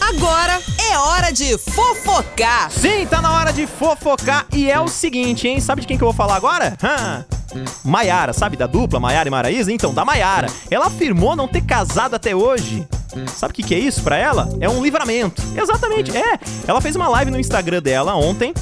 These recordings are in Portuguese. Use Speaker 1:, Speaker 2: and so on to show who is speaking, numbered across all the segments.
Speaker 1: Agora é hora de fofocar.
Speaker 2: Sim, tá na hora de fofocar e é o seguinte, hein? Sabe de quem que eu vou falar agora? Hã? Maiara, sabe da dupla Maiara e Maraísa? Então, da Maiara. Ela afirmou não ter casado até hoje. Sabe o que, que é isso pra ela? É um livramento. Exatamente, é. Ela fez uma live no Instagram dela ontem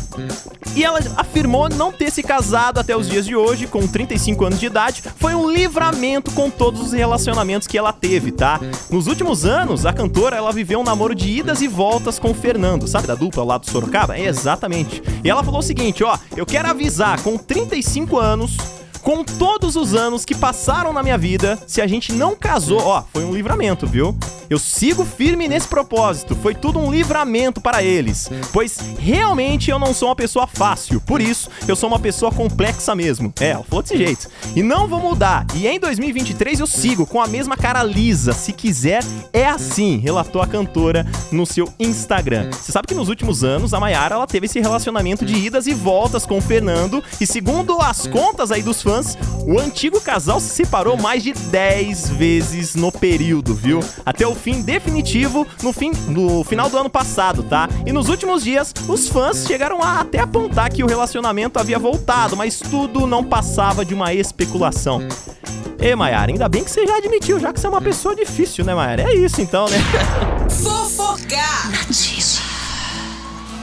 Speaker 2: e ela afirmou não ter se casado até os dias de hoje, com 35 anos de idade. Foi um livramento com todos os relacionamentos que ela teve, tá? Nos últimos anos, a cantora ela viveu um namoro de idas e voltas com o Fernando, sabe da dupla lá do Sorocaba? É, exatamente. E ela falou o seguinte, ó, eu quero avisar, com 35 anos, com todos os anos que passaram na minha vida, se a gente não casou, ó, foi um livramento, viu? Eu sigo firme nesse propósito, foi tudo um livramento para eles, pois realmente eu não sou uma pessoa fácil, por isso eu sou uma pessoa complexa mesmo. É, falou desse jeito. E não vou mudar, e em 2023 eu sigo com a mesma cara lisa, se quiser, é assim, relatou a cantora no seu Instagram. Você sabe que nos últimos anos a Mayara ela teve esse relacionamento de idas e voltas com o Fernando, e segundo as contas aí dos fãs, o antigo casal se separou mais de 10 vezes no período, viu? Até o fim definitivo no, fim, no final do ano passado, tá? E nos últimos dias, os fãs chegaram a até apontar que o relacionamento havia voltado, mas tudo não passava de uma especulação. Ê, Mayara, ainda bem que você já admitiu, já que você é uma pessoa difícil, né, Mayara? É isso então, né?
Speaker 1: Fofocar.
Speaker 3: Nativa.